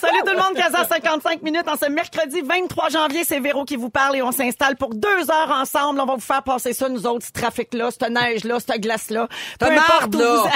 Salut tout le monde, 15h55 minutes en ce mercredi 23 janvier. C'est Véro qui vous parle et on s'installe pour deux heures ensemble. On va vous faire passer ça, nous autres, ce trafic-là, cette neige-là, cette glace-là. Peu importe là. vous-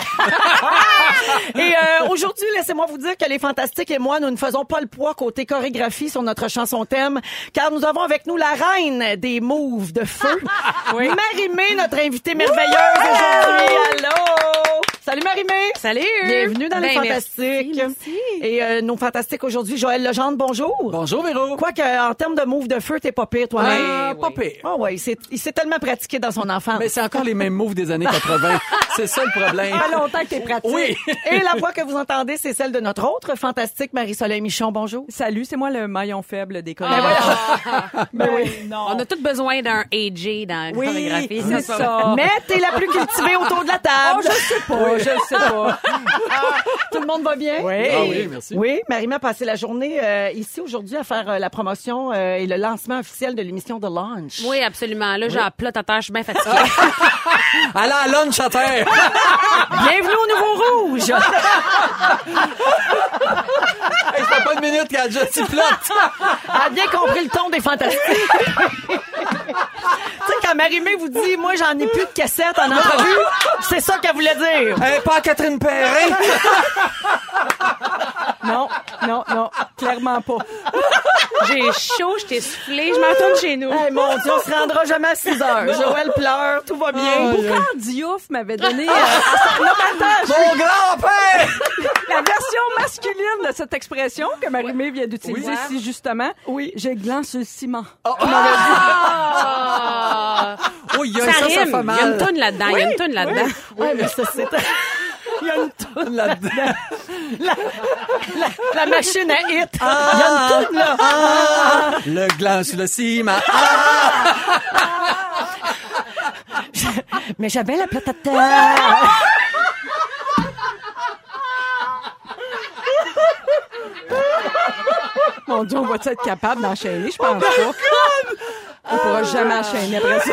et euh, aujourd'hui, laissez-moi vous dire que les Fantastiques et moi, nous ne faisons pas le poids côté chorégraphie sur notre chanson thème, car nous avons avec nous la reine des moves de feu, Marie-Mé, notre invitée merveilleuse aujourd'hui. Allô! Salut Marie-Mé! Salut! Bienvenue dans les Ben, Fantastiques. merci, merci. Et euh, nos Fantastiques aujourd'hui, Joël Legendre, bonjour. Bonjour, Véro. Quoique, en termes de move de feu, t'es pas pire toi-même. Ah, pas pire. Oh ouais, il s'est tellement pratiqué dans son enfance. Mais c'est encore les mêmes moves des années 80. c'est ça le problème. Ça fait longtemps que t'es pratique. Oui. Et la voix que vous entendez, c'est celle de notre autre fantastique Marie-Soleil Michon. Bonjour. Salut, c'est moi le maillon faible des Ben collègues. Ben oui. On a tous besoin d'un AJ dans la Oui, chorégraphie. c'est ça. ça. Mais t'es la plus cultivée autour de la table. Oh, je sais pas, je sais pas. Tout le monde va bien? Oui. Ah oui, merci. Oui, Marie a passé la journée euh, ici aujourd'hui à faire euh, la promotion euh, et le lancement officiel de l'émission de Launch. Oui, absolument. Là, j'ai la plotte à terre, je suis bien fatiguée. Allez à lunch à terre. Bienvenue au Nouveau Rouge! hey, ça fait pas une minute qu'elle a déjà si flotte. a bien compris le ton des fantastiques. quand Marie-Mé vous dit, moi, j'en ai plus de cassettes en entrevue, c'est ça qu'elle voulait dire. Pas Catherine Perrin. Non, non, non, clairement pas. j'ai chaud, je t'ai soufflé, je m'en retourne chez nous. Hey, mon Dieu, on se rendra jamais à 6 heures. Joël pleure, tout va bien. Boucan Diouf m'avait donné euh, à son- attends, Mon grand-père. la version masculine de cette expression que Marie-Mé vient d'utiliser Oui. si justement. Oui. J'ai gland sur le ciment. Ah! Oh, il y a ça, Il y a une toune là-dedans. Il y a une toune là-dedans. Ouais, mais ça, c'est... Il y a une toune. là-dedans. La machine à hit. Il y a une toune, là. Le gland sur le ciment. Mais j'avais la plate à terre. Mon Dieu, on va être capable d'enchaîner? Je pense pas. On pourra jamais enchaîner après ça.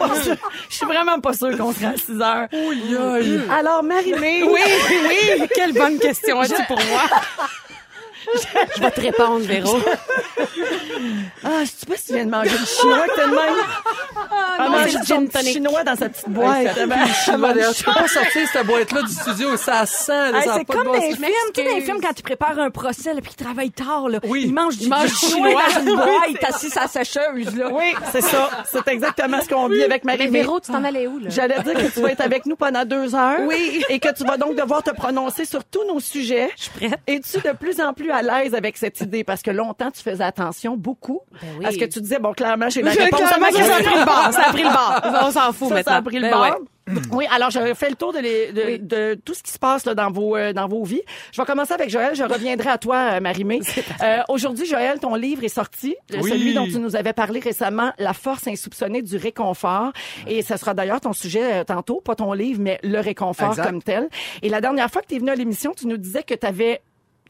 Pas sûr. Je suis vraiment pas sûre qu'on sera à 6 heures. Aïe, aïe. Alors, Marie-Mé. Oui, oui. Quelle bonne question as-tu pour moi? Je vais te répondre, Véro. Ah, je sais pas si tu viens de manger du chinois que t'as de même? Ah, non, manger du chinois dans sa petite boîte. D'ailleurs, tu peux pas sortir cette boîte-là du studio. Ça sent. là, Hey, c'est comme dans les films, tu sais, dans les films quand ils préparent un procès là, puis qu'ils travaillent tard, là, Oui. ils mangent du, mangent du du chinois dans une boîte assis à sa sécheuse. Là. Oui, c'est ça. C'est exactement ce qu'on vit avec Mais Marie-Mé. Véro, tu t'en allais où, là? J'allais dire que tu vas être avec nous pendant deux heures. Oui. Et que tu vas donc devoir te prononcer sur tous nos sujets. Je suis prête. Es-tu de plus en plus à l'aise avec cette idée? Parce que longtemps, tu faisais attention beaucoup. Oui. À ce que tu disais, bon, clairement, j'ai la réponse. clairement, Ça, ça a pris le bord. Ça a pris le bord. On s'en fout Ça, maintenant. ça a pris le Ben bord. ouais. Oui, alors je fais le tour de, les- de, de tout ce qui se passe là, dans vos euh, dans vos vies. Je vais commencer avec Joël. Je reviendrai à toi, euh, Marie-Mé. Euh, Aujourd'hui, Joël, ton livre est sorti, euh, Oui. celui dont tu nous avais parlé récemment, La force insoupçonnée du réconfort. Et ce sera d'ailleurs ton sujet euh, tantôt, pas ton livre, mais le réconfort Exact. comme tel. Et la dernière fois que tu es venu à l'émission, tu nous disais que tu avais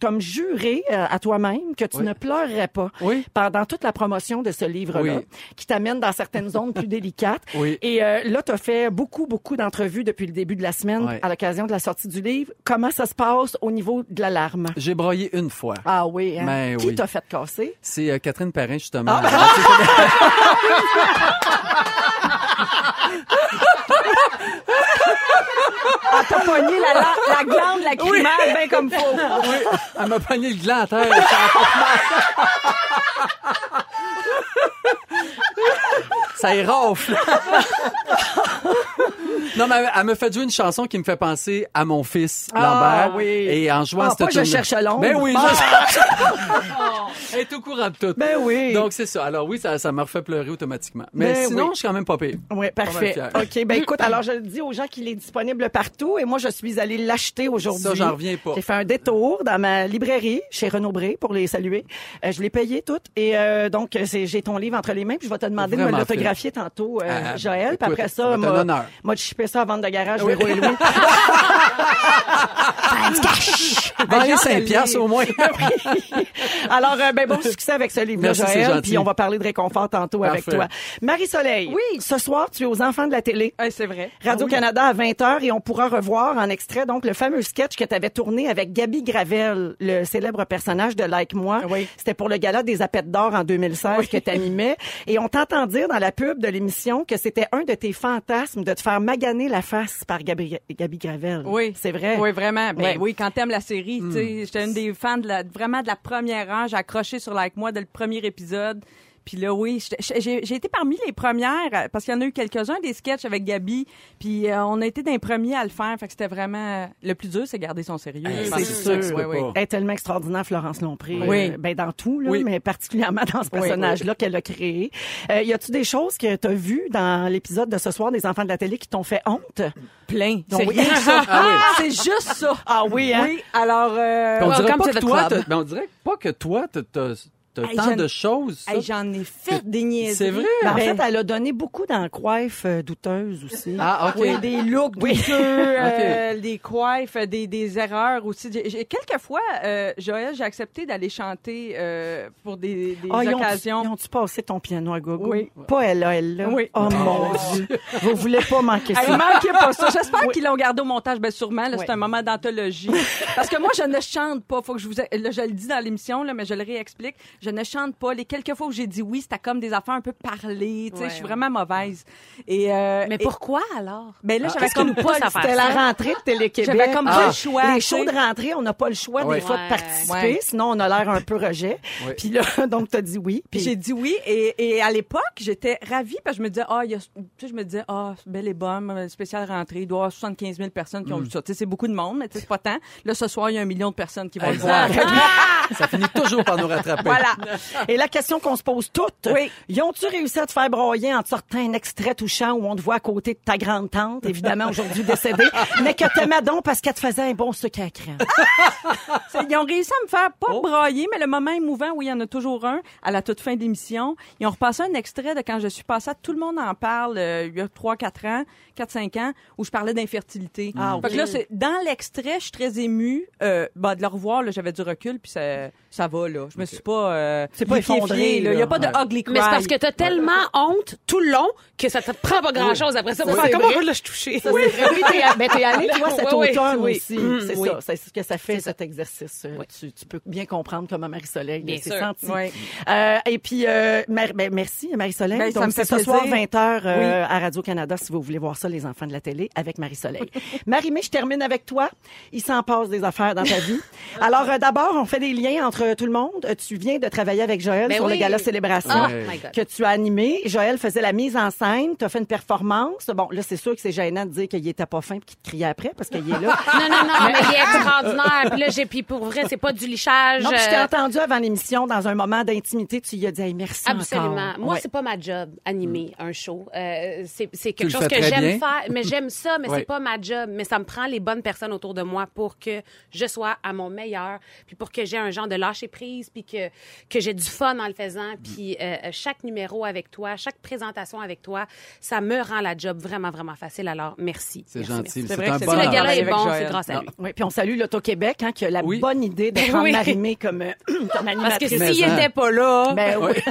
comme juré euh, à toi-même que tu Oui. ne pleurerais pas Oui. pendant toute la promotion de ce livre-là, Oui. qui t'amène dans certaines zones plus délicates. Oui. Et euh, là, tu as fait beaucoup, beaucoup d'entrevues depuis le début de la semaine à l'occasion de la sortie du livre. Comment ça se passe au niveau de l'alarme? J'ai broyé une fois. Ah oui, hein? Ben Qui t'a fait casser? C'est euh, Catherine Perrin, justement. Ah. Ah, t'as pogné la, la, la glande lacrymale bien comme faut. Oui, elle m'a pogné le gland à terre. Ça a fait mal. Non, mais elle- me fait jouer une chanson qui me fait penser à mon fils, Ah, Lambert. oui. Et en jouant Ah, cette Je cherche à Londres. Ben oui, Ah. je cherche. Elle est au courant de tout. Ben oui. Donc, c'est ça. Alors oui, ça, ça m'a refait pleurer automatiquement. Mais Ben sinon, oui. je suis quand même pas pire. Oui, parfait. OK, ben écoute, alors je dis aux gens qu'il est disponible partout et moi je suis allée l'acheter aujourd'hui. Ça, j'en reviens pas. J'ai fait un détour dans ma librairie chez Renaud Bré pour les saluer. Euh, je l'ai payé tout et euh, donc j'ai ton livre entre les mains puis je vais te demander de me l'autographier tantôt, euh, Ah, Joël. Puis après ça va ça à vente de garage, Oui. Véro et Louis. Vends-les 5 piastres au moins. Alors, euh, ben, bon succès avec ce livre-là, Joël. Puis on va parler de réconfort tantôt avec toi. Marie-Soleil. Oui. Ce soir, tu es aux enfants de la télé. Ouais, c'est vrai. Radio-Canada à 20h et on pourra revoir en extrait donc le fameux sketch que tu avais tourné avec Gabi Gravel, le célèbre personnage de Like Moi. Oui. C'était pour le gala des Apettes d'or en 2016 que tu animais et on t'entend dire dans la pub de l'émission que c'était un de tes fantasmes de te faire maganer la face par Gabi, Gabi Gravel. Oui. C'est vrai? Oui, vraiment. Ben oui, quand t'aimes la série, sais, j'étais une des fans de la, vraiment de la première heure. J'ai accroché sur Like Moi dès le premier épisode. Puis là, oui, j'ai j'ai été parmi les premières, euh, parce qu'il y en a eu quelques-uns des sketchs avec Gabi, puis euh, on a été des premiers à le faire, fait que c'était vraiment... Le plus dur, c'est garder son sérieux. Hey, c'est sûr. Oui, oui. Elle est tellement extraordinaire, Florence Lompré. Oui. Euh, ben, dans tout, là, Oui. mais particulièrement dans ce Oui, personnage-là qu'elle a créé. Euh, y a-tu des choses que tu as vues dans l'épisode de ce soir des Enfants de la télé qui t'ont fait honte? Plein. C'est. Ah oui. C'est juste ça. Ah oui, hein? Oui, alors... euh, on dirait pas que the toi, ben, on dirait pas que toi, t'as, Hey, tant j'en- de choses. hey, J'en ai fait des niaiseries. C'est vrai? Ben, en Ben, fait, elle a donné beaucoup dans coiffe euh, douteuse aussi. Ah, OK. Oui, des looks douteux, euh, des coiffes, des, des erreurs aussi. Quelquefois, euh, Joël, j'ai accepté d'aller chanter euh, pour des, des Ah, ont- occasions. Ils ont-tu passé ton piano à gogo? Oui. Pas elle là, elle là. Oui. Oh mon Dieu. Vous voulez pas manquer ça. manquez pas ça. J'espère Oui. qu'ils l'ont gardé au montage. Ben sûrement, là, Oui. c'est un moment d'anthologie. Parce que moi, je ne chante pas. Faut que je vous, là, je le dis dans l'émission, là, mais je le réexplique. Je ne chante pas. Les quelques fois où j'ai dit oui, c'était comme des affaires un peu parlées. Tu sais, Ouais, je suis ouais. vraiment mauvaise. Et euh, Mais et- pourquoi alors? ben là, j'avais comme pas faire C'était la rentrée de Télé-Québec. J'avais comme pas le choix, Les shows de rentrée, on n'a pas le choix Ouais. des fois de participer, Ouais. sinon on a l'air un peu rejet. Ouais. Puis là, donc t'as dit oui. Puis j'ai dit oui. Et, et à l'époque, j'étais ravie parce que je me disais, ah, il y a, tu sais, je me disais, ah, belle et bonne, euh, spéciale rentrée. Il doit y avoir 75 000 personnes qui ont vu ça. Tu sais, c'est beaucoup de monde, mais tu sais, c'est pas tant. Là, ce soir, il y a un million de personnes qui vont le voir. Ça finit toujours par nous rattraper. voilà. Et la question qu'on se pose toutes, Oui. ils ont-tu réussi à te faire broyer en te sortant un extrait touchant où on te voit à côté de ta grande tante, évidemment aujourd'hui décédée, mais que t'aimais donc parce qu'elle te faisait un bon sucre à crème? C'est- Ils ont réussi à me faire pas brailler, mais le moment émouvant où il y en a toujours un à la toute fin de l'émission. Ils ont repassé un extrait de quand je suis passée, tout le monde en parle, euh, il y a 3-4 ans, 4-5 ans, où je parlais d'infertilité. Ah, Fait que là, c'est, dans l'extrait, je suis très émue. Euh, bah, de le revoir, là, j'avais du recul, puis ça, ça va, là. Je me suis pas, euh, C'est pas effondré, là. Il y là. a pas de Ouais. ugly cry. Mais c'est parce que t'as tellement honte tout le long que ça te prend pas grand chose après ça. pour Ça, faire c'est comme, vrai. là, je suis touchée? Ça, c'est vrai. Oui, t'es, ben, t'es allé, tu vois, cet Oui, oui, automne oui. aussi. Mm, c'est oui. ça. C'est ce que ça fait, C'est ça. cet exercice. Euh, Oui. Tu, tu peux bien comprendre comment Marie-Soleil Bien s'est sûr. sentie. Oui. Euh, et puis, euh, mer- ben, merci Marie-Soleil. Ben, ça Donc, me fait c'est ce soir, plaisir. 20h euh, à Radio-Canada, si vous voulez voir ça, les enfants de la télé, avec Marie-Soleil. Marie-Mé, je termine avec toi. Il s'en passe des affaires dans ta vie. Alors, euh, d'abord, on fait des liens entre tout le monde. Euh, Tu viens de travailler avec Joël Ben sur le gala Célébration Oh que tu as animé. Joël faisait la mise en scène. Tu as fait une performance. Bon, là, c'est sûr que c'est gênant de dire qu'il était pas fin et qu'il te criait après parce qu'il est là. Non, non, non, mais il est extraordinaire. Puis là, j'ai, puis pour vrai, c'est pas du lichage. Non, puis je t'ai euh, entendu avant l'émission, dans un moment d'intimité, tu lui as dit hey, merci Absolument. encore. Moi, Ouais. c'est pas ma job animer un show. Euh, c'est c'est quelque chose que j'aime bien. Faire, mais j'aime ça, mais Ouais. c'est pas ma job. Mais ça me prend les bonnes personnes autour de moi pour que je sois à mon meilleur, puis pour que j'ai un genre de lâcher prise, puis que que j'ai du fun en le faisant, puis euh, chaque numéro avec toi, chaque présentation avec toi, ça me rend la job vraiment vraiment facile. Alors merci. C'est gentil. C'est vrai un que c'est bon Si le gala est bon, c'est grâce à lui. Oui, puis on salue l'Auto-Québec, hein, qui a la Oui. bonne idée de prendre Oui. Marimé comme, euh, comme Parce que animatrice. S'il hein. était pas là, Ben oui.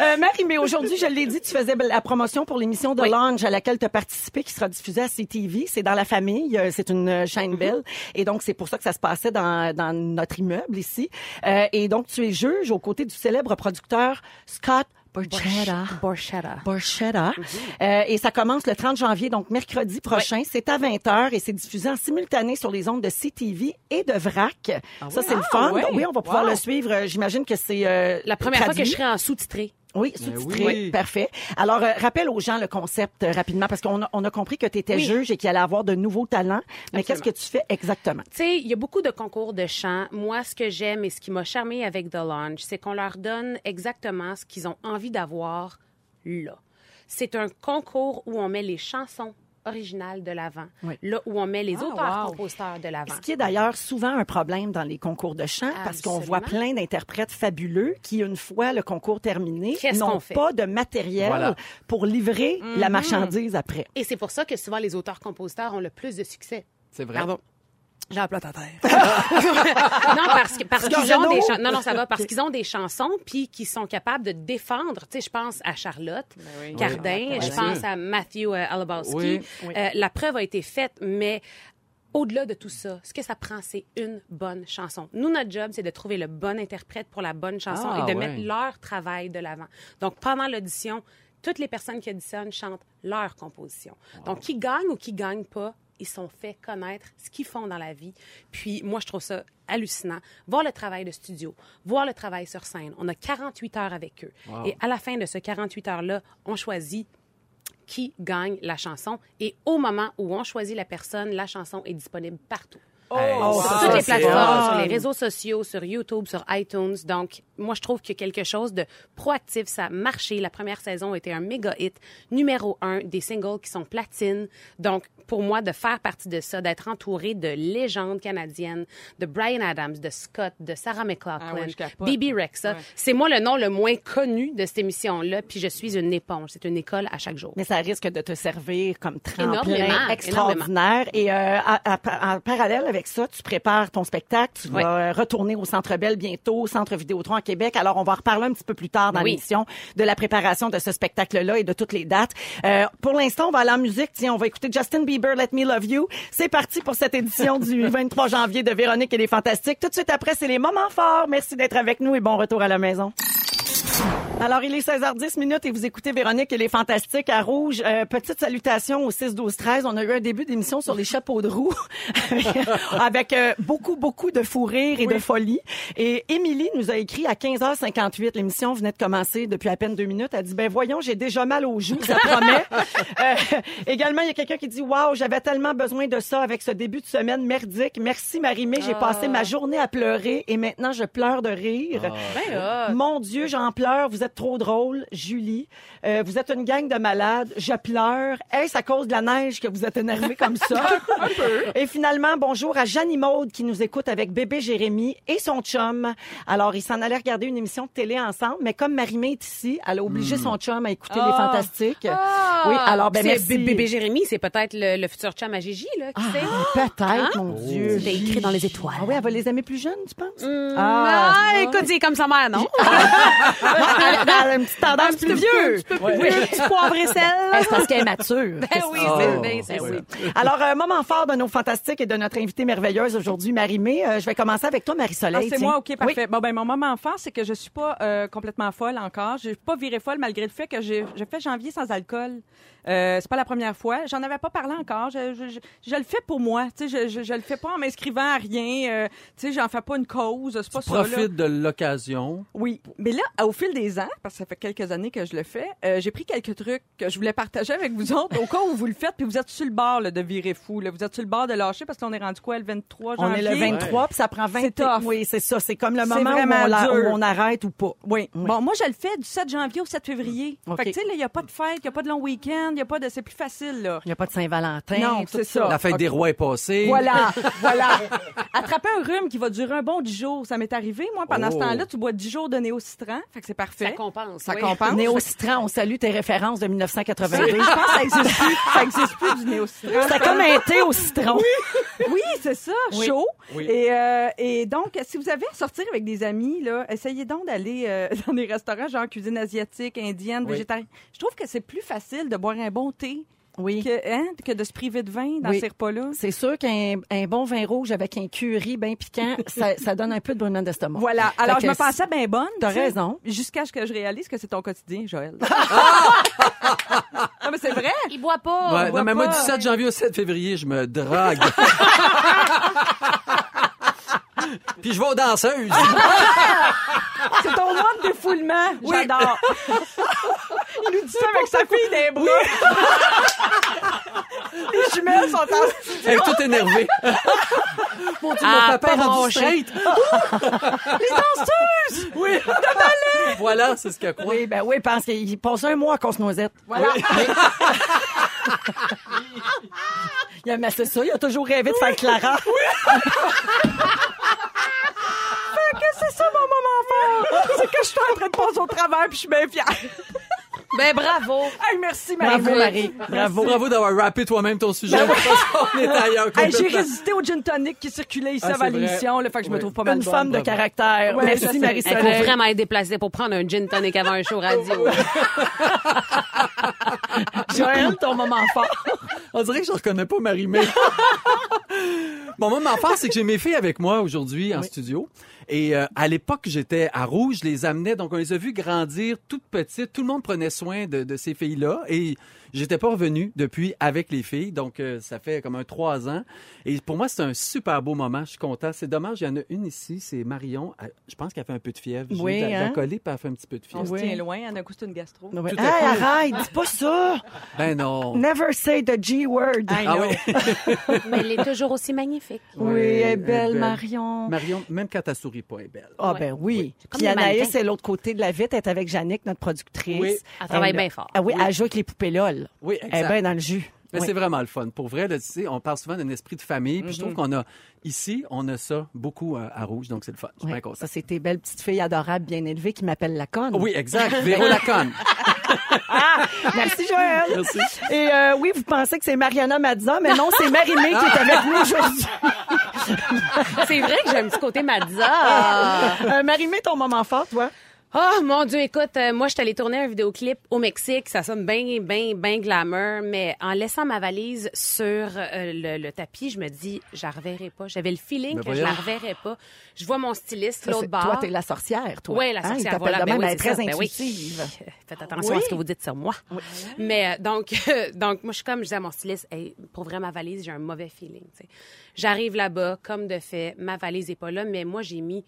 euh, Marie, mais aujourd'hui, je l'ai dit, tu faisais la promotion pour l'émission de Oui. Lounge à laquelle tu as participé, qui sera diffusée à CTV. C'est dans la famille, euh, c'est une euh, Mm-hmm. chaîne belle. Et donc, c'est pour ça que ça se passait dans, dans notre immeuble ici. Euh, et donc, tu es juge aux côtés du célèbre producteur Scott Borchetta. Borchetta. Borchetta. Euh, et ça commence le 30 janvier, donc mercredi prochain. C'est à 20h et c'est diffusé en simultané sur les ondes de CTV et de VRAC. ça, c'est le fun. ouais? Donc, oui, on va pouvoir Wow. le suivre. J'imagine que c'est euh, La première fois que je serai en sous-titré. Oui, sous-titré. oui. Parfait. Alors, euh, rappelle aux gens le concept euh, rapidement, parce qu'on a, on a compris que tu étais Oui. juge et qu'il allait avoir de nouveaux talents. Mais qu'est-ce que tu fais exactement? Tu sais, il y a beaucoup de concours de chant. Moi, ce que j'aime et ce qui m'a charmé avec The Lounge, c'est qu'on leur donne exactement ce qu'ils ont envie d'avoir là. C'est un concours où on met les chansons originales de l'avant, Oui. là où on met les Ah, auteurs wow. compositeurs de l'avant. Ce qui est d'ailleurs souvent un problème dans les concours de chant, parce qu'on voit plein d'interprètes fabuleux qui, une fois le concours terminé, n'ont pas de matériel Voilà. pour livrer la marchandise après. Et c'est pour ça que souvent les auteurs-compositeurs ont le plus de succès. C'est vrai. Pardon. J'ai la plate à terre. non, parce que parce qu'ils ont des chan- non non ça va parce qu'ils ont des chansons puis qui sont capables de défendre. Tu sais, je pense à Charlotte oui. Cardin, Oui. je pense à Matthew euh, Alabowski. Oui. Euh, la preuve a été faite, mais au-delà de tout ça, ce que ça prend, c'est une bonne chanson. Nous, notre job, c'est de trouver le bon interprète pour la bonne chanson Ah, et de ouais. mettre leur travail de l'avant. Donc, pendant l'audition, toutes les personnes qui auditionnent chantent leur composition. Donc, qui gagnent ou qui gagnent pas, ils sont fait connaître ce qu'ils font dans la vie. Puis, moi, je trouve ça hallucinant. Voir le travail de studio, voir le travail sur scène. On a 48 heures avec eux. Et à la fin de ce 48 heures-là, on choisit qui gagne la chanson. Et au moment où on choisit la personne, la chanson est disponible partout. Oh, Sur ça, toutes les plateformes, sur les réseaux sociaux, sur YouTube, sur iTunes. Donc, moi, je trouve qu'il y a quelque chose de proactif. Ça a marché. La première saison a été un méga hit. Numéro un, des singles qui sont platines. Donc, pour moi, de faire partie de ça, d'être entouré de légendes canadiennes, de Brian Adams, de Scott, de Sarah McLachlan, Ah. Bibi Rexa. Ouais. C'est moi le nom le moins connu de cette émission-là. Puis je suis une éponge. C'est une école à chaque jour. Mais ça risque de te servir comme tremplin Énormément, extraordinaire. Et euh, à- à- en parallèle avec ça, tu prépares ton spectacle. Tu vas retourner au Centre Bell bientôt, au Centre Vidéotron à Québec. Alors, on va en reparler un petit peu plus tard dans Oui. l'émission de la préparation de ce spectacle-là et de toutes les dates. Euh, pour l'instant, on va aller en musique. Tiens, on va écouter Justin Bieber, Let Me Love You. C'est parti pour cette édition du 23 janvier de Véronique et les Fantastiques. Tout de suite après, c'est les moments forts. Merci d'être avec nous et bon retour à la maison. Alors, il est 16h10 minutes et vous écoutez Véronique et les Fantastiques à Rouge. Euh, petite salutation au 6-12-13. On a eu un début d'émission sur les chapeaux de roue avec euh, beaucoup, beaucoup de fou rire et de folie. Et Émilie nous a écrit à 15h58. L'émission venait de commencer depuis à peine deux minutes. Elle dit, ben voyons, j'ai déjà mal aux joues, ça promet. Euh, également, il y a quelqu'un qui dit, waouh, j'avais tellement besoin de ça avec ce début de semaine merdique. Merci Marie-Mé, j'ai passé ma journée à pleurer et maintenant je pleure de rire. Ben, hot. Mon Dieu, j'en pleure. Vous êtes trop drôle, Julie. Euh, vous êtes une gang de malades. Je pleure. Est-ce à cause de la neige que vous êtes énervé comme ça? Et finalement, bonjour à Jeannie Maude qui nous écoute avec bébé Jérémy et son chum. Alors, ils s'en allaient regarder une émission de télé ensemble, mais comme Marie-Mé est ici, elle a obligé son chum à écouter Les Ah. Fantastiques. Oui, alors, ben merci. Bébé Jérémy, c'est peut-être le, le futur chum à Gigi, là, qui sait? Ah, peut-être, mon Dieu. C'est écrit dans les étoiles. Ah oui, elle va les aimer plus jeunes, tu penses? Ah, écoute, c'est comme sa mère, non? a une petite tendance plus vieux. Oui, petit poivre et sel. C'est parce qu'elle est mature. Ben oui, Oh, c'est bien, c'est ouais. oui. Alors, un moment fort de nos fantastiques et de notre invitée merveilleuse aujourd'hui, Marie-Mé. Euh, je vais commencer avec toi, Ah, Marie-Soleil. c'est tiens. moi, OK, parfait. Oui. Bon, ben, mon moment fort, c'est que je suis pas euh, complètement folle encore. J'ai pas viré folle malgré le fait que j'ai fait janvier sans alcool. Euh, c'est pas la première fois. J'en avais pas parlé encore. Je, je, je, je le fais pour moi. Tu sais, je, je, je le fais pas en m'inscrivant à rien. Euh, tu sais, j'en fais pas une cause. C'est pas ça, là. Profite de l'occasion. Oui, mais là, au fil des ans, parce que ça fait quelques années que je le fais, euh, j'ai pris quelques trucs que je voulais partager avec vous autres au cas où vous le faites, puis vous êtes sur le bord là, de virer fou. Là. Vous êtes sur le bord de lâcher parce qu'on est rendu quoi le 23 On janvier? est le 23, puis ça prend 20 C'est tough. Oui, c'est ça. C'est comme le moment où on, la- dur. où on arrête ou pas. Oui. Bon, moi, je le fais du 7 janvier au 7 février. OK. Fait que, tu sais, là, il n'y a pas de fête, il n'y a pas de long week-end, il y a pas de. C'est plus facile, là. Il n'y a pas de Saint-Valentin. Non, c'est ça. La fête des rois est passée. Voilà, voilà. Attraper un rhume qui va durer un bon 10 jours, ça m'est arrivé. Moi, pendant ce Oh. temps-là, tu bois 10 jours de néo-citran. Fait que c'est parfait. Ça compense. Ça oui. compense. Néo-Citran, on salue tes références de 1982. Je pense que ça existe plus. Ça existe plus du néo-citran. C'était comme un thé au citron. Oui, c'est ça, Oui. chaud. Oui. Et, euh, et donc, si vous avez à sortir avec des amis, là, essayez donc d'aller euh, dans des restaurants genre cuisine asiatique, indienne, Oui. végétarienne. Je trouve que c'est plus facile de boire un bon thé Oui. que, hein, que de se priver de vin dans Oui. ces repas-là? C'est sûr qu'un un bon vin rouge avec un curry bien piquant, ça, ça donne un peu de brûlement d'estomac. Voilà. Alors, Fait je me pensais bien bonne. T'as raison. Jusqu'à ce que je réalise que c'est ton quotidien, Joël. non, mais c'est vrai. Il boit pas. Ouais, voit non, mais moi, pas. du 7 janvier au 7 février, je me drague. Puis je vais aux danseuses. C'est ton mois de défoulement. J'adore. Il nous dit ça avec sa fille des bras. Les jumelles sont en... Elle est toute énervée. Mon Dieu, Ah, mon papa est rendu straight. Les danseuses! Oui. Voilà, c'est ce qu'elle croit. Oui, ben oui, pense qu'il passe un mois à Casse-Noisette. Voilà. Il a, mais c'est ça, il a toujours rêvé de faire Clara. que c'est ça mon moment fort. C'est que je suis en train de passer au travers puis je suis bien fière. Ben bravo. Hey, merci, Marie. Bravo, Marie. Bravo. Bravo d'avoir rappé toi-même ton sujet. est ailleurs Hey, j'ai résisté au gin tonic qui circulait ici Ah, avant l'émission. Le fait que je me trouve pas mal Une bonne. femme de caractère. Ouais, Merci, sais. Il Marie-Soleil. faut vraiment être déplacé pour prendre un gin tonic avant un show radio. Joël, ton moment fort. On dirait que je reconnais pas Marie-Mé. Mon moment fort, c'est que j'ai mes filles avec moi aujourd'hui en studio. Et euh, à l'époque, j'étais à Rouge, je les amenais, donc on les a vues grandir toutes petites. Tout le monde prenait soin de, de ces filles-là. Et j'étais pas revenu depuis avec les filles, donc euh, ça fait comme un trois ans. Et pour moi, c'est un super beau moment. Je suis content. C'est dommage, il y en a une ici, c'est Marion. Elle- Je pense qu'elle fait un peu de fièvre. Oui, de la- hein? coller, puis elle fait un petit peu de On fièvre. se tient loin. Un coup, c'est une gastro. À Hey, arrête, dis pas ça. Ben non. Never say the G word. I Ah oui. Mais elle est toujours aussi magnifique. Oui, elle est elle belle, belle. Marion. Marion, même quand elle sourit pas, elle est belle. Ah ben oui. Puis Anaïs, c'est l'autre côté de la vitre, elle est avec Jannick, notre productrice. Oui. Elle travaille Elle- bien fort. Ah oui, elle joue avec les poupées LOL. Oui, Elle est exact. bien dans le jus. Mais Oui. c'est vraiment le fun. Pour vrai, là, tu sais, on parle souvent d'un esprit de famille. Puis je Mhm. trouve qu'on a ici, on a ça beaucoup euh, à Rouge, donc c'est le fun. Je suis content. ça, c'est tes belles petites filles adorables, bien élevées qui m'appellent la conne. Oui, exact. Véro Laconne. Merci, Joël. Merci. Et euh, oui, vous pensez que c'est Mariana Mazza, mais non, c'est Marie-Mé qui est avec nous aujourd'hui. C'est vrai que j'ai un petit côté Madza. Euh, Marie-Mé, ton moment fort, toi? Oh mon Dieu, écoute, euh, moi, je suis allée tourner un vidéoclip au Mexique. Ça sonne bien, bien, bien glamour. Mais en laissant ma valise sur euh, le, le tapis, je me dis, je la reverrai pas. J'avais le feeling que je la reverrai pas. Je vois mon styliste, l'autre bord. Toi, t'es la sorcière, toi. Oui, la Hein, sorcière. voilà. de Ben même, oui, elle est très ça. Ben oui. intuitive. Faites attention à ce que vous dites sur moi. Mais euh, donc, donc, moi, je suis comme, je disais à mon styliste, hey, pour vrai, ma valise, j'ai un mauvais feeling. tu sais. J'arrive là-bas, comme de fait, ma valise est pas là, mais moi, j'ai mis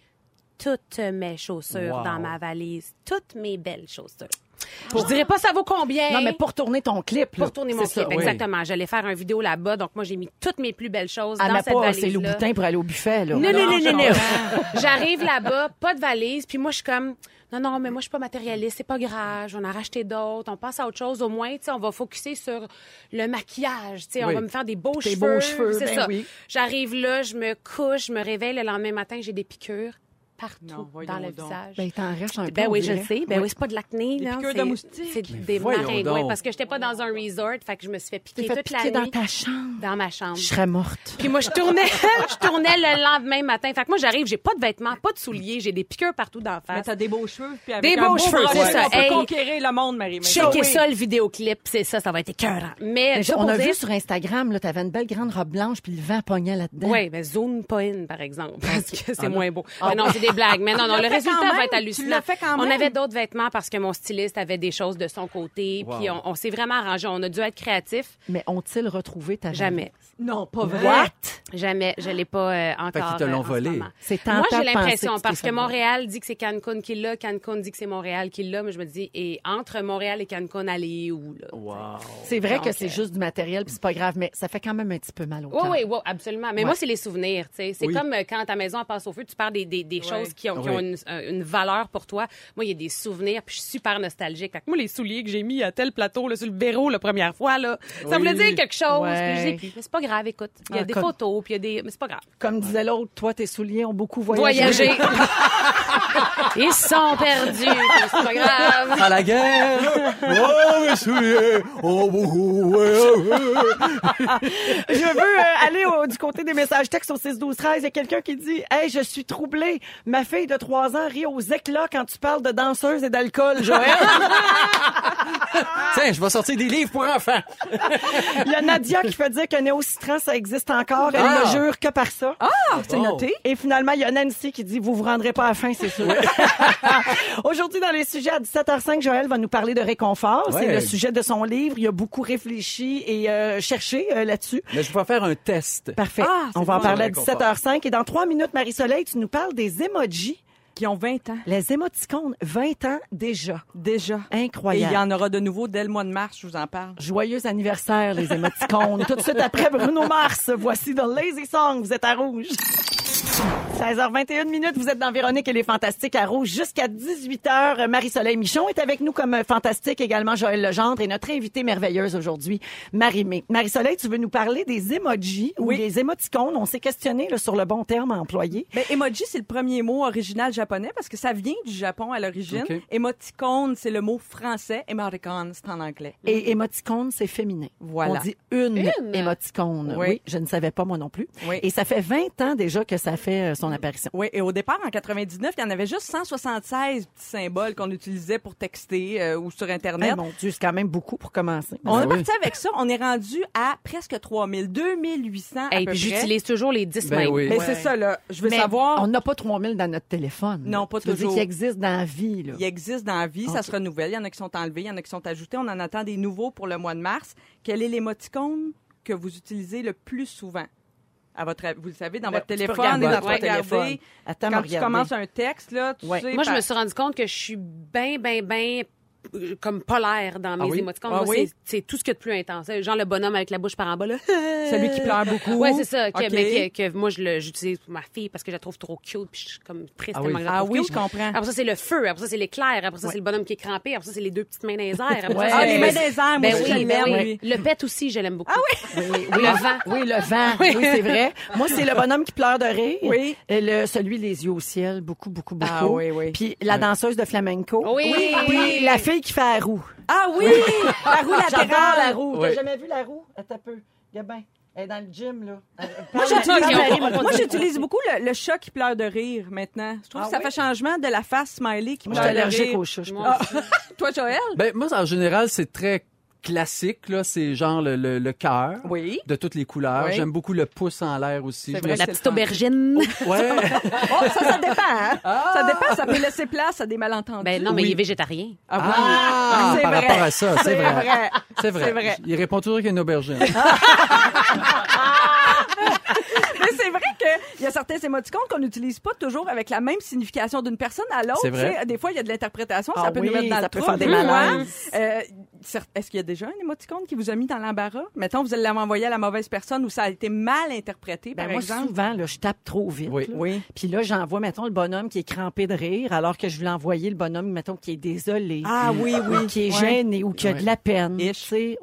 toutes mes chaussures Wow. dans ma valise, toutes mes belles chaussures. Je dirais pas ça vaut combien. Non, mais pour tourner ton clip. là. pour tourner mon c'est ça, clip, oui. exactement. J'allais faire un vidéo là-bas, donc moi j'ai mis toutes mes plus belles choses Elle dans cette pas valise ses loups-boutins pour aller au buffet, là. non, non, non, non, non. J'arrive là-bas, pas de valise, puis moi, je suis comme, non, non, mais moi, je suis pas matérialiste, c'est pas grave, on a racheté d'autres, on passe à autre chose, au moins, tu sais, on va focuser sur le maquillage, tu sais, on Oui. va me faire des beaux Des cheveux. beaux cheveux, c'est ben ça. oui. J'arrive là, je me couche, je me réveille, le lendemain matin, j'ai des piqûres partout Non, dans le donc. visage. Ben, il t'en reste un peu. Ben oui, je le sais. Ben oui, c'est pas de l'acné. Des là, piqûres de moustiques. C'est des maringouins. Parce que j'étais pas dans un resort, fait que je me suis fait piquer fait toute la piquer nuit dans ta chambre. dans ma chambre. Je serais morte. Puis moi, je tournais, je tournais le lendemain matin. Fait que moi, j'arrive, j'ai pas de vêtements, pas de souliers, j'ai des piqûres partout d'en Mais face. t'as des beaux cheveux. Puis avec Des un beaux beau cheveux, c'est ça. On peut Hey. conquérir le monde, Marie. Checkez oui. ça, le vidéoclip, c'est ça, ça va être écœurant. Mais, on a vu sur Instagram, là, t'avais une belle grande robe blanche, puis le vent pognait là-dedans. Oui, mais zone pas in, par exemple, parce que c'est Ah, moins beau. Mais non, c'est des blagues. Mais non, non, le fait résultat va être hallucinant. Tu l'as fait quand On avait d'autres vêtements parce que mon styliste avait des choses de son côté, Wow. puis on, on s'est vraiment arrangé. On a dû être créatifs. Mais ont-ils retrouvé ta Jamais. Non, pas vrai. What? Jamais. Je l'ai pas euh, encore. qu'ils te l'ont euh, ce volé. C'est tentant Moi, j'ai l'impression, parce que fait Montréal dit que c'est Cancun qui l'a, Cancun dit que c'est Montréal qui l'a, mais je me dis, et entre Montréal et Cancun, aller où, là? Wow. C'est vrai Donc, que c'est euh, juste du matériel, puis c'est pas grave, mais ça fait quand même un petit peu mal au Oui, cœur. oui, oui, absolument. Mais moi, c'est les souvenirs, tu sais. C'est Oui. comme euh, quand ta maison passe au feu, tu perds des, des, des choses qui ont, qui ont Oui. une, euh, une valeur pour toi. Moi, il y a des souvenirs, puis je suis super nostalgique. Fait que moi, les souliers que j'ai mis à tel plateau, là, sur le verrou la première fois, là, ça voulait dire quelque chose. Ouais. Puis. Mais c'est pas grave, écoute. Il y a Ah, des comme- photos, puis il y a des... Mais c'est pas grave. Comme disait l'autre, toi, tes souliers ont beaucoup voyagé. Voyager. Ils sont perdus, c'est pas grave. À la guerre! Oh, mes souliers! Oh. Je veux euh, aller au- du côté des messages textes au 6 12 13 Il y a quelqu'un qui dit Hey, je suis troublée. Ma fille de 3 ans rit aux éclats quand tu parles de danseuse et d'alcool, Joël. Tiens, je vais sortir des livres pour enfants. Il y a Nadia qui fait dire que néocitran, ça existe encore. Elle Ah. ne jure que par ça. Ah, c'est Bon. noté. Et finalement, il y a Nancy qui dit Vous vous rendrez pas à la fin, c'est sûr. Aujourd'hui, dans les sujets à 17h05, Joël va nous parler de réconfort. C'est le sujet de son livre. Il a beaucoup réfléchi et euh, cherché euh, là-dessus. Mais je vais faire un test. Parfait. Ah, On va en parler à Réconfort. 17h05. Et dans trois minutes, Marie-Soleil, tu nous parles des emojis. Qui ont 20 ans. Les émoticônes, 20 ans déjà. Déjà. Et il Incroyable. y en aura de nouveau dès le mois de mars, je vous en parle. Joyeux anniversaire, les émoticônes. Tout de suite après Bruno Mars, voici The Lazy Song. Vous êtes à rouge. 16h21 minutes, vous êtes dans Véronique et les Fantastiques à Rouge jusqu'à 18h. Marie-Soleil Michon est avec nous comme euh, fantastique, également Joël Legendre et notre invitée merveilleuse aujourd'hui, Marie-Mé. Marie-Soleil, tu veux nous parler des emojis ou Oui. des émoticônes? On s'est questionné là, sur le bon terme à employer. Ben, emoji, c'est le premier mot original japonais parce que ça vient du Japon à l'origine. Ok. Émoticône, c'est le mot français. Emoticon, c'est en anglais. Et émoticône, c'est féminin. Voilà. On dit une, Une? émoticône. Oui. Oui. je ne savais pas moi non plus. Oui. Et ça fait 20 ans déjà que ça fait euh, son apparition. Oui, et au départ, en 99, il y en avait juste 176 petits symboles qu'on utilisait pour texter euh, ou sur Eh, Internet. mon Dieu, c'est quand même beaucoup pour commencer. On Ben est oui. parti avec ça. On est rendu à presque 3000, 2800 à Et peu puis près. j'utilise toujours les 10 Ben mêmes. oui. Mais Ouais. c'est ça, là. Je veux Mais savoir... on n'a pas 3000 dans notre téléphone. Non, pas Tu veux dire toujours. qu'il existe dans la vie, là. Il existe dans la vie, ça se renouvelle. Il y en a qui sont enlevés, il y en a qui sont ajoutés. On en attend des nouveaux pour le mois de mars. Quel est l'émoticône que vous utilisez le plus souvent? À votre, vous le savez, dans Ben, votre téléphone, regarder dans votre téléphone. regarder. Attends, Quand tu regarder. commences un texte, là, tu Ouais. sais... Moi, je me suis rendu compte que je suis bien, bien, bien comme polaire dans mes oui? émoticônes. Ah Moi, oui? c'est- tout ce qu'il y a de plus intense. Genre le bonhomme avec la bouche par en bas, là. Celui qui pleure beaucoup. Ouais, c'est ça. Que, mais que, que moi, je j'utilise pour ma fille parce que je la trouve trop cute. Puis je suis comme triste Ah tellement oui. que je la Ah oui, cute. je comprends. Après ça, c'est le feu. Après ça, c'est l'éclair. Après ça, c'est le bonhomme qui est crampé. Après ça, c'est les deux petites mains dans les airs. Après Ouais. ça, Ah, les mains des airs, moi Ben oui, je ben oui. Le pet aussi, je l'aime beaucoup. Ah oui? Oui, oui, Le vent. Oui, le vent. Oui, c'est vrai. Moi, c'est le bonhomme qui pleure de rire. Oui. Et le, celui les yeux au ciel, beaucoup, beaucoup, beaucoup. Ah oui, oui. Puis la danseuse de flamenco. Oui. Puis la fille qui fait la roue. Ah oui! La roue latérale. la roue. T'as jamais vu la roue? Attends un peu. Gabin. Elle est dans le gym, là. Moi, j'utilise, moi, beaucoup le, le chat qui pleure de rire maintenant. Je trouve Ah que ça oui? fait changement de la face smiley qui Moi, je suis pleure de allergique rire. aux chats. je peux Moi pas. aussi. Toi, Joël? Ben, moi, en général, c'est très classique, là. C'est genre le, le, le cœur. Oui. De toutes les couleurs. Oui. J'aime beaucoup le pouce en l'air aussi. Vrai, La petite aubergine. Ouais. Oh, ça, ça dépend. hein? Ça dépend. Ça peut laisser place à des malentendus. Ben non, mais Oui. il est végétarien. Ah, oui. Ah, C'est par vrai. rapport à ça, c'est vrai. vrai. C'est vrai. C'est vrai. Il répond toujours qu'il y a une aubergine. Mais c'est vrai qu'il y a certains émoticônes qu'on n'utilise pas toujours avec la même signification d'une personne à l'autre. Des fois, il y a de l'interprétation. Ah ça peut oui, nous mettre dans ça le peut trouble. faire des Est-ce qu'il y a déjà un émoticône qui vous a mis dans l'embarras? Mettons, vous l'avez envoyé à la mauvaise personne ou ça a été mal interprété, Ben par moi, exemple? souvent, là, je tape trop vite. Oui. là. Oui. Puis là, j'envoie, mettons, le bonhomme qui est crampé de rire, alors que je voulais envoyer le bonhomme, mettons, qui est désolé. Ah oui, oui. Ou qui est Ouais. gêné ou qui a de la peine.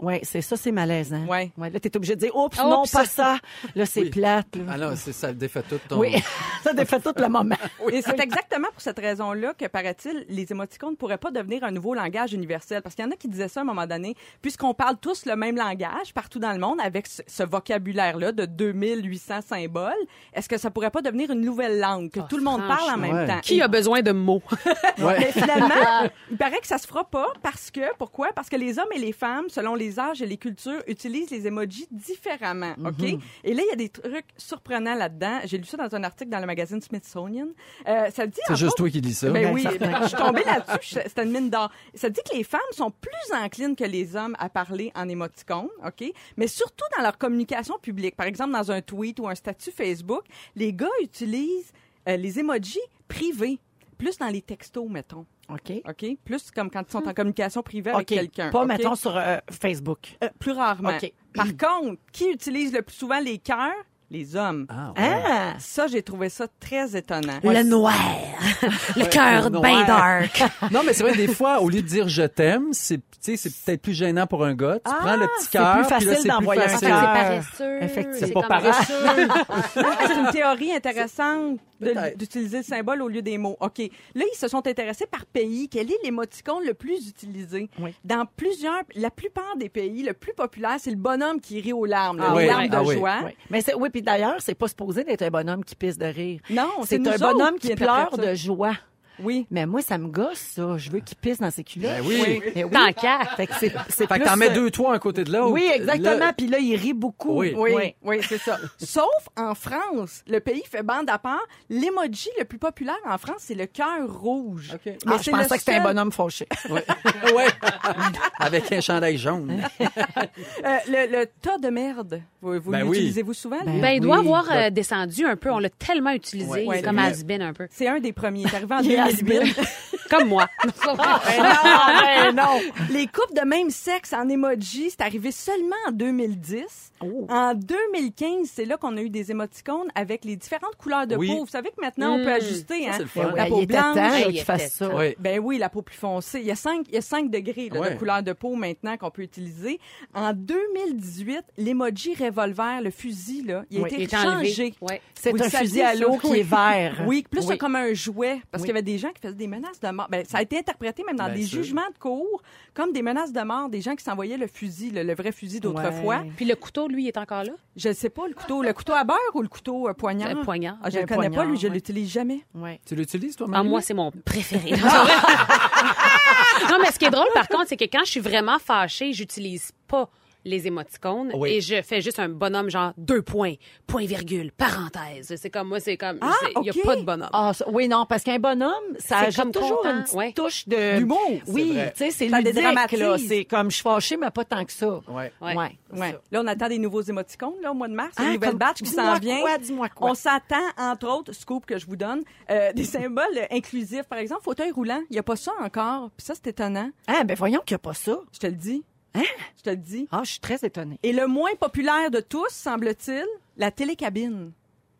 Ouais, c'est ça, c'est malaisant. Ouais. là, t'es obligé de dire, oups, non, Oups. pas ça. Là, c'est Oui. plate. là. Ah non, c'est- ça défait tout ton... Oui, ça défait tout le moment. Et c'est exactement pour cette raison-là que, paraît-il, les émoticônes ne pourraient pas devenir un nouveau langage universel. Parce qu'il y en a qui disaient ça à un moment donné, puisqu'on parle tous le même langage partout dans le monde avec ce, ce vocabulaire-là de 2800 symboles, est-ce que ça pourrait pas devenir une nouvelle langue que Ah, tout le monde parle en même Ouais. temps? Qui a besoin de mots? Ouais. Mais finalement, il paraît que ça se fera pas parce que, pourquoi? Parce que les hommes et les femmes, selon les âges et les cultures, utilisent les emojis différemment, Mhm. OK? Et là, il y a des trucs surprenants là-dedans. J'ai lu ça dans un article dans le magazine Smithsonian. Euh, ça dit, C'est juste toi qui dis ça. ben Ben, oui, ben, je suis tombée là-dessus, c'était une mine d'or. Ça dit que les femmes sont plus enclines que les hommes à parler en émoticônes, OK? Mais surtout dans leur communication publique. Par exemple, dans un tweet ou un statut Facebook, les gars utilisent euh, les emojis privés, plus dans les textos, mettons. OK. OK? Plus comme quand ils sont en communication privée avec quelqu'un. Pas, mettons, sur euh, Facebook. Euh, plus rarement. OK. Par contre, qui utilise le plus souvent les cœurs? Les hommes. Ah, ouais. Ah! Ça, j'ai trouvé ça très étonnant. Le noir. Le cœur le bien dark. Non, mais c'est vrai, des fois, au lieu de dire je t'aime, c'est, tu sais, c'est peut-être plus gênant pour un gars. Tu Ah, prends le petit c'est cœur. plus puis là, facile c'est d'envoyer un facile. c'est cœur. paresseux. Effectivement. C'est C'est pas paresseux. Ah, c'est une théorie intéressante de- d'utiliser le symbole au lieu des mots. OK. Là, ils se sont intéressés par pays. Quel est l'émoticône le plus utilisé? Oui. Dans plusieurs, la plupart des pays, le plus populaire, c'est le bonhomme qui rit aux larmes, là, Ah aux oui. larmes de Ah oui. joie. Oui. Mais c'est, oui, puis d'ailleurs, c'est pas supposé d'être un bonhomme qui pisse de rire. Non, c'est un bonhomme qui, pleure de joie. Oui. Mais moi, ça me gosse, ça. Je veux qu'il pisse dans ses culottes. Ben oui. Mais oui. Tant qu'à. Fait que c'est, c'est Fait que t'en mets deux, trois un côté de l'autre. Oui, exactement. Puis là, il rit beaucoup. Oui. Oui, oui, c'est ça. Sauf en France, le pays fait bande à part. L'emoji le plus populaire en France, c'est le cœur rouge. OK. Mais Ah, je c'est pensais que c'était un bonhomme fauché. Ouais. Avec un chandail jaune. Euh, le, le tas de merde, vous, vous Ben oui. l'utilisez-vous souvent? Ben Ben, il doit oui. avoir euh, descendu un peu. On l'a tellement utilisé. Ouais, c'est comme has-been un peu. C'est un des premiers. C'est arrivé en Il est 2008. Comme moi. Ben non, ben non. Les couples de même sexe en emoji, c'est arrivé seulement en 2010. Oh. En 2015, c'est là qu'on a eu des émoticônes avec les différentes couleurs de Oui. peau. Vous savez que maintenant, on peut ajuster. Ça, hein? Ben La ouais, peau il était blanche. il fassent était ça. Oui. Ben oui, la peau plus foncée. Il y a 5, il y a cinq degrés là, Ouais. de couleur de peau maintenant qu'on peut utiliser. En 2018, l'emoji revolver, le fusil, là, il a Oui, été changé. Ouais. C'est un fusil à l'eau qui est vert. Oui, plus Oui. comme un jouet, parce Oui. qu'il y avait des gens qui faisaient des menaces de mort. Ben, ça a été interprété même dans Bien des sûr. jugements de cour comme des menaces de mort, des gens qui s'envoyaient le fusil, le, le vrai fusil d'autrefois. Ouais. Puis le couteau, lui, est encore là? Je ne sais pas, le couteau, le couteau à beurre ou le couteau euh, poignard? Le poignard. Ah, je Le ne connais pas, lui, je ouais. l'utilise jamais. Ouais. Tu l'utilises, toi, Ah, moi, c'est mon préféré. non, mais ce qui est drôle, par contre, c'est que quand je suis vraiment fâchée, j'utilise pas les émoticônes Oui. et je fais juste un bonhomme genre deux points, point virgule, parenthèse. C'est comme moi, c'est comme Ah, il y a ok. pas de bonhomme. Ah, oui, non, parce qu'un bonhomme, ça ajoute toujours content, une petite ouais. touche de... D'humour. Oui, tu sais, c'est ludique, là. C'est comme, je suis fâchée, mais pas tant que ça. Ouais. Ouais. Ouais. Là, on attend des nouveaux émoticônes là, au mois de mars. Hein, une nouvelle batch qui s'en vient. quoi, dis-moi quoi. On s'attend, entre autres, scoop que je vous donne, euh, des symboles inclusifs. Par exemple, fauteuil roulant. Il n'y a pas ça encore. Puis ça, c'est étonnant. Ah, ben voyons qu'il n'y a pas ça. Je te le dis. Hein? Je te le dis. Ah, je suis très étonnée. Et le moins populaire de tous, semble-t-il, la télécabine.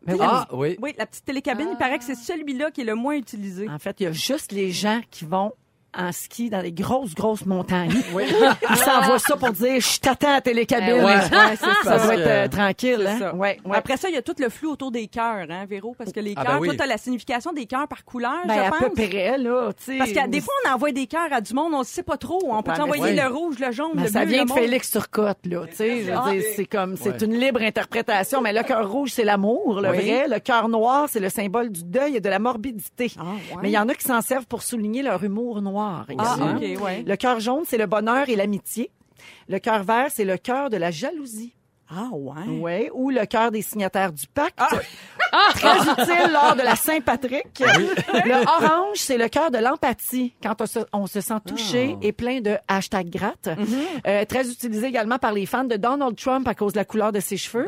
Mais Ah, oui. Oui, la petite télécabine, il paraît que c'est celui-là qui est le moins utilisé. En fait, il y a juste les gens qui vont en ski dans des grosses, grosses montagnes. Ils s'envoient ça pour dire, je t'attends à télécabine. Eh ouais. Ouais, ça doit être euh, tranquille. Hein? ça. Ouais, ouais. Après ça, il y a tout le flou autour des cœurs, hein, Véro? Parce que les Ah, cœurs, ben oui. toi, t'as la signification des cœurs par couleur, Ben, je à pense. peu près, là, tu sais. Parce que des fois, on envoie des cœurs à du monde, on ne sait pas trop. On peut Ouais, mais envoyer ouais. le rouge, le jaune, Mais le ça bleu, vient le de. Félix Turcotte, là, Ah. c'est comme, c'est Ouais. une libre interprétation. Mais le cœur rouge, c'est l'amour, le Oui. vrai. Le cœur noir, c'est le symbole du deuil et de la morbidité. Ah, ouais. Mais il y en a qui s'en servent pour souligner leur humour noir. Ah, également. OK, ouais. Le cœur jaune, c'est le bonheur et l'amitié. Le cœur vert, c'est le cœur de la jalousie. Ah, ouais. Ouais, ou le cœur des signataires du pacte. Très utile lors de la Saint-Patrick? Le orange, c'est le cœur de l'empathie, quand on se, on se sent touché et plein de hashtag gratte. Euh, très utilisé également par les fans de Donald Trump à cause de la couleur de ses cheveux.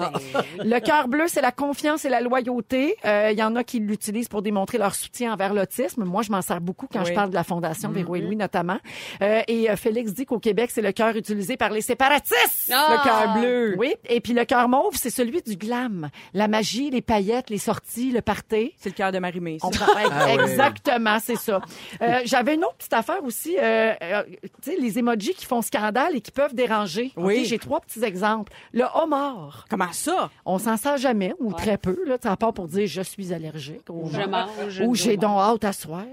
Le cœur bleu, c'est la confiance et la loyauté. Euh, Il y en a qui l'utilisent pour démontrer leur soutien envers l'autisme. Moi, je m'en sers beaucoup quand Oui. je parle de la Fondation Véro et Louis notamment. Euh, et euh, Félix dit qu'au Québec, c'est le cœur utilisé par les séparatistes. Ah! Le cœur bleu. Oui, et puis le cœur mauve, c'est celui du glam. La magie, les paillettes, les sorties, le party. C'est le cœur de Marie-Mé. ça. On prend- Ah ouais. Exactement, c'est ça. Euh, J'avais une autre petite affaire aussi. euh, euh, tu sais, les emojis qui font scandale et qui peuvent déranger. Oui. OK, J'ai trois petits exemples. Le homard. Comment ça? On s'en sert jamais, ou très peu, là, à part pour dire je suis allergique au Je mange Ou j'ai donc hâte à soir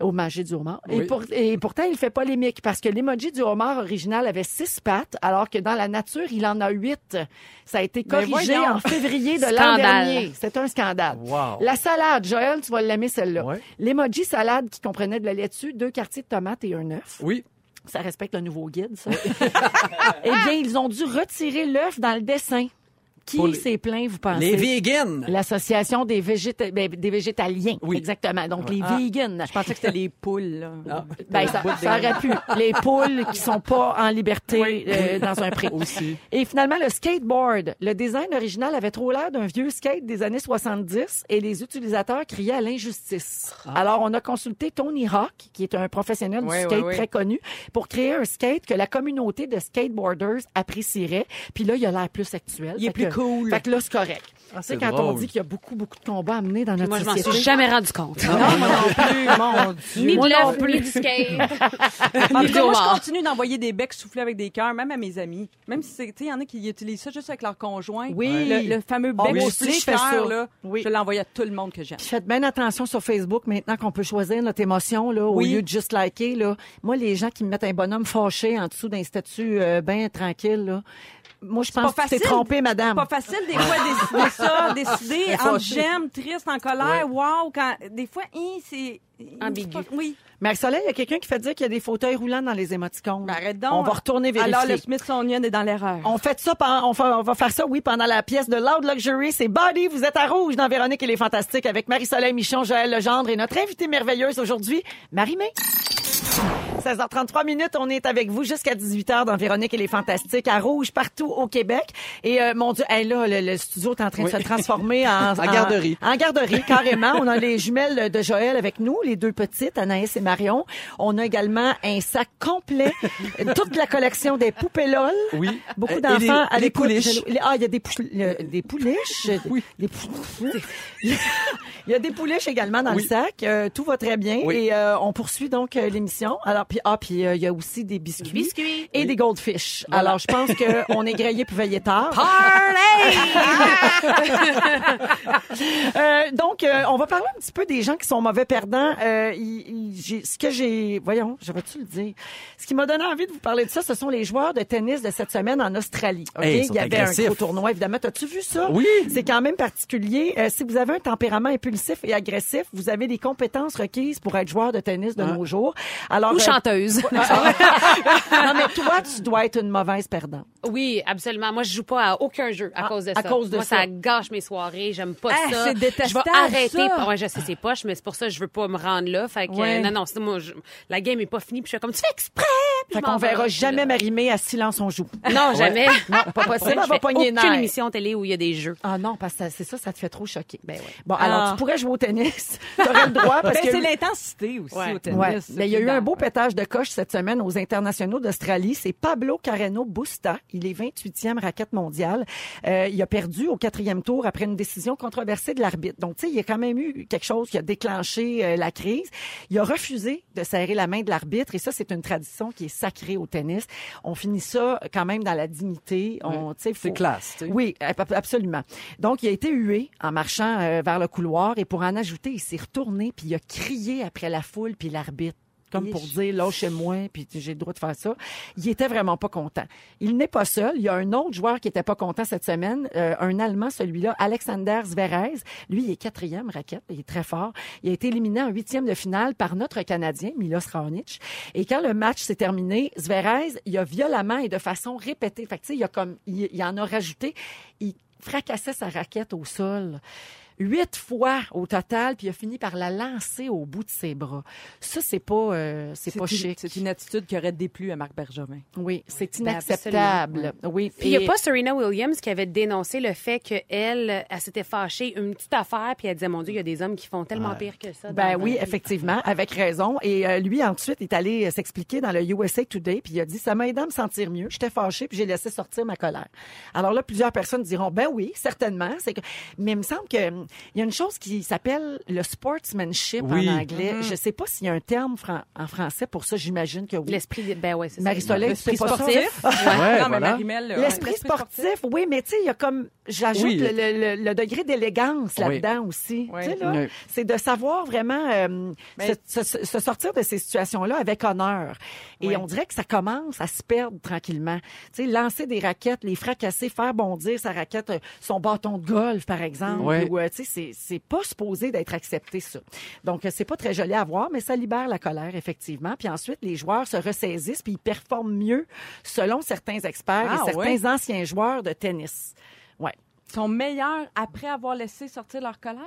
au manger du homard. Et, pour- et pourtant, il fait polémique parce que l'emoji du homard original avait six pattes, alors que dans la nature, il en a huit. Ça a été corrigé en février de l'an dernier. C'est un scandale. Wow. La salade, Joël, tu vas l'aimer celle-là. Ouais. L'emoji salade qui comprenait de la laitue, deux quartiers de tomates et un œuf. Oui. Ça respecte le nouveau guide, ça. eh bien, ils ont dû retirer l'œuf dans le dessin. Qui les- s'est plaint, vous pensez? Les vegans. L'association des, végéta- ben, des végétaliens. Oui. Exactement. Donc, les Ah. vegans. Je pensais que c'était les poules, là. Ah. Ben, ça, ça aurait pu. Les poules qui sont pas en liberté euh, dans un pré. Aussi. Et finalement, le skateboard. Le design original avait trop l'air d'un vieux skate des années 70 et les utilisateurs criaient à l'injustice. Alors, on a consulté Tony Hawk, qui est un professionnel du Ouais, skate très connu, pour créer un skate que la communauté de skateboarders apprécierait. Puis là, il a l'air plus actuel. Il est plus que- cool. Fait que là, c'est correct. tu sais, c'est quand on dit qu'il y a beaucoup, beaucoup de combats à mener dans notre Moi, je m'en société. suis jamais rendu compte. Non, moi non plus, mon Dieu. Ni de Moi non l'œuf, ni du skate. En ni tout du cas, moi, je continue d'envoyer des becs soufflés avec des cœurs, même à mes amis. Même si, c'est- tu sais, il y en a qui utilisent ça juste avec leur conjoint. Oui. Le, le fameux Ah, bec moi soufflé je fais cœur, ça. là. Oui. Je l'envoie à tout le monde que j'aime. Faites bien attention sur Facebook maintenant qu'on peut choisir notre émotion là, au lieu de juste liker. Là. Moi, les gens qui me mettent un bonhomme fâché en dessous d'un statut euh, bien tranquille, là, moi, je pense que tu t'es facile. trompé, madame. Facile, des fois, décider ça, décider entre j'aime, triste, en colère, wow, quand, des fois, hein, c'est... Ambigu. pas- Oui. Marie-Soleil, il y a quelqu'un qui fait dire qu'il y a des fauteuils roulants dans les émoticônes. Ben, arrête donc. On va retourner vérifier. Alors, le Smithsonian est dans l'erreur. On fait ça, pendant- on, on va faire ça, oui, pendant la pièce de Loud Luxury. C'est Body, vous êtes à rouge dans Véronique et les Fantastiques avec Marie-Soleil Michon, Joël Legendre et notre invitée merveilleuse aujourd'hui, Marie-Mé. 16h33 minutes, on est avec vous jusqu'à 18h dans Véronique et les Fantastiques à Rouge partout au Québec. Et euh, mon Dieu, hey, là, le, le studio est en train de se transformer en, En garderie. En, garderie, carrément. On a les jumelles de Joël avec nous, les deux petites, Anaïs et Marion. On a également un sac complet, toute la collection des poupées LOL. Oui. Beaucoup d'enfants à les pouliches. Ah, il y a des, pou- des pouliches. Oui. Des pou- Il y a des pouliches également dans Oui. le sac. Euh, tout va très bien. Oui. Et euh, on poursuit donc euh, l'émission. Alors, puis ah, puis euh, il y a aussi des biscuits. Biscuits. Et des goldfish. Alors, je pense qu'on est grillé pour veiller tard. Euh, donc, euh, on va parler un petit peu des gens qui sont mauvais perdants. Euh, il- il- j'ai- ce que j'ai... Voyons, j'aurais-tu le dire? Ce qui m'a donné envie de vous parler de ça, ce sont les joueurs de tennis de cette semaine en Australie. OK? Hey, il y avait agressifs. un gros tournoi, évidemment. As-tu vu ça? Oui. C'est quand même particulier. Euh, si vous avez un tempérament impulsif et agressif, vous avez les compétences requises pour être joueur de tennis de nos jours. Alors, Ou euh, chanteuse. non, mais toi, tu dois être une mauvaise perdante. Oui, absolument. Moi, je joue pas à aucun jeu à Ah, cause de à ça. cause de Moi, ça. ça gâche mes soirées. J'aime pas Ah, ça. c'est détestable, Je vais arrêter. ça. Ouais, je sais, c'est poche, mais c'est pour ça que je veux pas me rendre là. Fait que, Ouais. euh, non, non, moi, je- la game est pas finie. Puis je suis comme, tu fais exprès. Fait qu'on verra jamais Marimé à silence on joue. Non, jamais. Non, pas possible. Elle Je va fais pogner les aucune émission télé où il y a des jeux. Ah non, parce que c'est ça, ça te fait trop choquer. Ben ouais. Bon, alors Ah. tu pourrais jouer au tennis. Tu aurais le droit parce Ben, que c'est l'intensité aussi Ouais. au tennis. Ben, il y a eu un beau pétage de coche cette semaine aux internationaux d'Australie. C'est Pablo Carreno Busta. Il est 28e raquette mondiale. Euh, il a perdu au quatrième tour après une décision controversée de l'arbitre. Donc, tu sais, il y a quand même eu quelque chose qui a déclenché euh, la crise. Il a refusé de serrer la main de l'arbitre et ça, c'est une tradition qui est sacrée au tennis. On finit ça quand même dans la dignité. On, C'est classe, oui, ab- absolument. Donc, il a été hué en marchant euh, vers le couloir et pour en ajouter, il s'est retourné puis il a crié après la foule puis l'arbitre. Comme pour dire, lâchez-moi, puis j'ai le droit de faire ça. Il était vraiment pas content. Il n'est pas seul. Il y a un autre joueur qui était pas content cette semaine, euh, un Allemand, celui-là, Alexander Zverev. Lui, il est quatrième raquette, il est très fort. Il a été éliminé en huitième de finale par notre Canadien, Milos Raonic. Et quand le match s'est terminé, Zverev, il a violemment et de façon répétée, fait que, tu sais, il, a comme, il, il en a rajouté, il fracassait sa raquette au sol huit fois au total, puis il a fini par la lancer au bout de ses bras. Ça, c'est pas, euh, c'est pas une- chic. C'est une attitude qui aurait déplu à Marc Bergevin. Oui, c'est Ben, inacceptable. Oui. Puis il n'y a pas Serena Williams qui avait dénoncé le fait qu'elle, elle, elle s'était fâchée une petite affaire, puis elle disait, mon Dieu, il y a des hommes qui font tellement pire que ça. Ben oui, vie. effectivement, avec raison. Et euh, lui, ensuite, est allé euh, s'expliquer dans le USA Today, puis il a dit, ça m'a aidé à me sentir mieux. J'étais fâchée, puis j'ai laissé sortir ma colère. Alors là, plusieurs personnes diront, ben oui, certainement. C'est que... Mais il me semble qu'il y a une chose qui s'appelle le sportsmanship Oui. en anglais. Mm-hmm. Je sais pas s'il y a un terme fran- en français pour ça. J'imagine que oui. L'esprit, de- ben ouais, c'est ça. Marie-Soleil, L'esprit sportif. Ouais, non, voilà. L'esprit sportif, oui, mais tu sais, il y a comme, j'ajoute Oui. le, le- le- le degré d'élégance Oui. là-dedans aussi. Oui. Tu sais, là, Oui. c'est de savoir vraiment euh, Mais- se, se- se sortir de ces situations-là avec honneur. Et Oui. on dirait que ça commence à se perdre tranquillement. Tu sais, lancer des raquettes, les fracasser, faire bondir sa raquette, euh, son bâton de golf, par exemple. Oui. Ou, euh, c'est- c'est pas supposé d'être accepté, ça. Donc, euh, c'est pas très joli à voir, mais ça libère la colère, effectivement. Puis ensuite, les joueurs se ressaisissent puis ils performent mieux selon certains experts Ah, et certains ouais? anciens joueurs de tennis. Ouais. Ils sont meilleurs après avoir laissé sortir leur colère.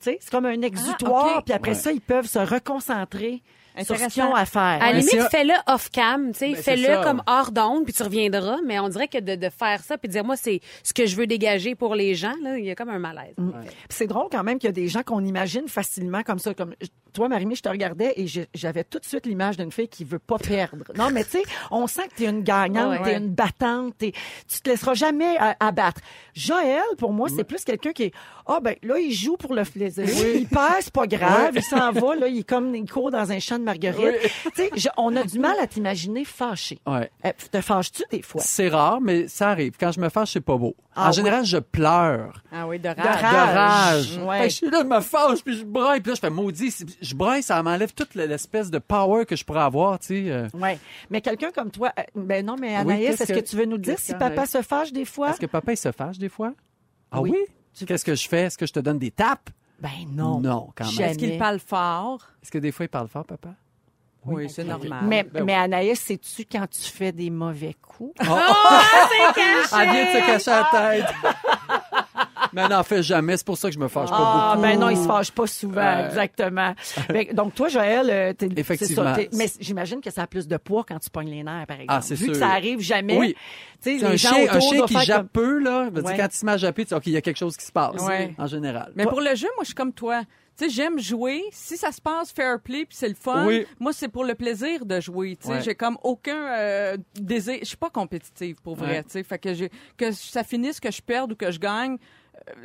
sais, c'est comme un exutoire, ok. puis après Ouais. ça, ils peuvent se reconcentrer sur ce Intéressant. qu'ils ont à faire. À la limite, fais-le off-cam, tu sais, Ben, fais-le comme hors d'onde, puis tu reviendras. Mais on dirait que de, de faire ça, puis de dire, moi, c'est ce que je veux dégager pour les gens, là, il y a comme un malaise. Puis C'est drôle quand même qu'il y a des gens qu'on imagine facilement comme ça. Comme toi, Marimé, je te regardais et j'avais tout de suite l'image d'une fille qui veut pas perdre. Non, mais tu sais, on sent que tu es une gagnante, Ouais. tu es une battante, t'es- tu te laisseras jamais abattre. Joël, pour moi, c'est plus quelqu'un qui est ah ben là il joue pour le plaisir, il perd, c'est pas grave, il s'en va là, il est comme il court dans un champ de marguerite. Je- on a du mal à t'imaginer fâché. Ouais. Euh, te fâches-tu des fois? C'est rare, mais ça arrive. Quand je me fâche, c'est pas beau. Ah en oui? général, je pleure. Ah oui, de rage. De De Rage. Ouais. Je suis là, je me fâche, puis je braille, puis là, je fais maudit. Je braille, ça m'enlève toute l'espèce de power que je pourrais avoir, tu sais. euh. Ouais. Mais quelqu'un comme toi, euh, ben non, mais Oui, Anaïs, est-ce que, que- tu veux nous dire si papa se fâche des fois? Est-ce que papa, il se fâche des fois? Ah Oui. oui? Qu'est-ce que je fais? Est-ce que je te donne des tapes? Ben non. Non, quand même. Est-ce qu'il parle fort? Est-ce que des fois, il parle fort, papa? Oui, c'est normal. Mais, Ben mais Anaïs, sais-tu quand tu fais des mauvais coups? Elle vient de se cacher la tête. Mais n'en fais jamais, c'est pour ça que je me fâche Ah, pas beaucoup. ben non, il se fâche pas souvent, Ouais. exactement. Ben, donc, toi, Joël, euh, t'es, Effectivement. mais j'imagine que ça a plus de poids quand tu pognes les nerfs, par exemple. Ah, c'est Vu sûr. que ça arrive jamais. Oui. Tu sais, C'est les un gens chien, un chien qui jappe peu, là. dire. Quand il se met à japper, tu dis, OK, il y a quelque chose qui se passe. Ouais. En général. Mais pour le jeu, moi, je suis comme toi. Tu sais, j'aime jouer. Si ça se passe fair play puis c'est le fun, Oui. moi, c'est pour le plaisir de jouer. Tu sais, Ouais. j'ai comme aucun euh, désir. Je suis pas compétitive pour vrai. Ouais. Tu sais, fait que j'ai que ça finisse, que je perde ou que je gagne.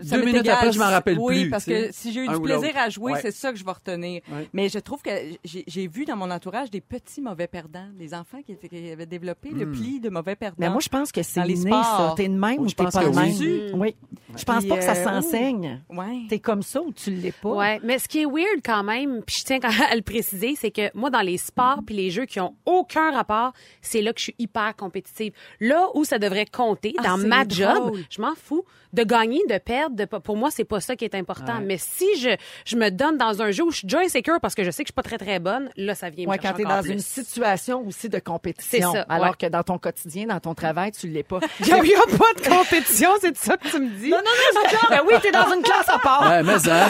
Ça Deux minutes égal. après, je m'en rappelle oui, plus, parce tu sais. que si j'ai eu du plaisir à jouer, Ouais. c'est ça que je vais retenir. Ouais. Mais je trouve que j'ai vu dans mon entourage des petits mauvais perdants, des enfants qui, étaient, qui avaient développé le pli de mauvais perdants. Mais moi, je pense que c'est Dans les inné, sports. ça. T'es de même ou je t'es pense pas que de même? oui. Oui. Je pense Puis, pas que ça euh, s'enseigne. ouais. T'es comme ça ou tu l'es pas? Ouais, mais ce qui est weird quand même, puis je tiens à le préciser, c'est que moi dans les sports puis les jeux qui ont aucun rapport, c'est là que je suis hyper compétitive. Là où ça devrait compter Ah, dans ma drôle. job, je m'en fous de gagner, de perdre, de pour moi c'est pas ça qui est important. Mais si je je me donne dans un jeu où je suis déjà insécure parce que je sais que je suis pas très très bonne, là ça vient me Ouais, chercher quand t'es encore dans plus. une situation aussi de compétition. Ça, Alors ouais. que dans ton quotidien, dans ton travail, tu l'es pas. Il y a, pas de compétition, c'est ça que tu me dis? Non, non, non, c'est clair. Ben oui, t'es dans une classe à part. Ouais, mais ça.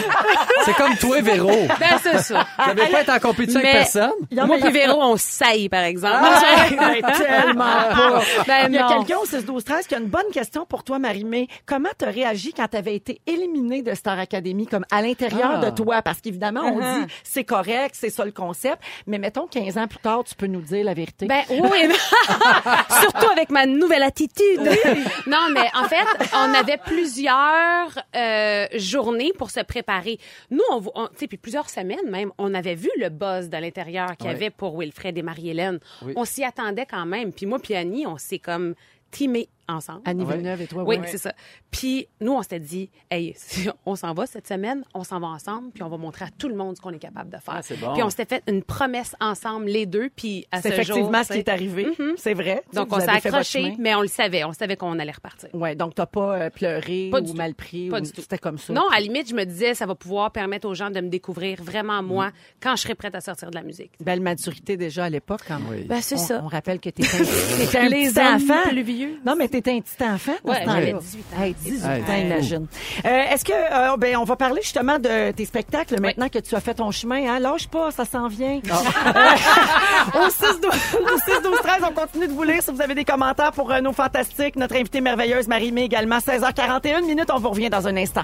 C'est comme toi, Véro. Ben c'est ça. Tu n'avais pas été en compétition Mais- avec personne. Non, moi a- Véro, on saillit par exemple. Ah, ben, tellement pas. Ben Il y a non. quelqu'un au 6 12 13 qui a une bonne question pour toi, Marie-Mé. Comment t'as réagi quand t'avais été éliminée de Star Academy, comme à l'intérieur Ah. de toi? Parce qu'évidemment, on Uh-huh. dit c'est correct, c'est ça le concept. Mais mettons 15 ans plus tard, tu peux nous dire la vérité. Ben oui, surtout avec ma nouvelle attitude. non, mais en fait, on avait plusieurs euh, journées pour se préparer. Nous, on, on tu sais, puis plusieurs semaines même, on avait vu le buzz de l'intérieur qu'il y avait pour Wilfred et Marie-Hélène. Oui. On s'y attendait quand même. Puis moi, puis Annie, on s'est comme teamés ensemble. Annie. Villeneuve et toi, Oui, ouais. c'est ça. Puis nous, on s'était dit, hey, si on s'en va cette semaine, on s'en va ensemble, puis on va montrer à tout le monde ce qu'on est capable de faire. Ah, c'est bon. Puis on s'était fait une promesse ensemble, les deux, puis à C'est ce effectivement jour, ce qui est arrivé. C'est vrai. Donc on s'est accroché, mais on le savait, on savait qu'on allait repartir. Ouais, donc t'as pas euh, pleuré Pas ou mal pris Pas ou du tout. c'était comme ça? Non, à la limite, je me disais, ça va pouvoir permettre aux gens de me découvrir vraiment moi quand je serai prête à sortir de la musique. Belle maturité déjà à l'époque. Quand Oui. Ben, c'est on, ça. on rappelle que t'étais un, Les petit hommes enfant. plus vieux. Non, mais t'étais un petit enfant. Ouais, j'avais 18 ans. Hey, 18 Hey, ans, imagine. Euh, Est-ce que, euh, ben, on va parler justement de tes spectacles maintenant que tu as fait ton chemin. Hein? Lâche pas, ça s'en vient. Au 6 12 au 6 12 13, on continue de vous lire si vous avez des commentaires pour euh, nos fantastiques. Notre invitée merveilleuse, Marie-Mé également. 16h41 minutes, on vous revient dans un instant.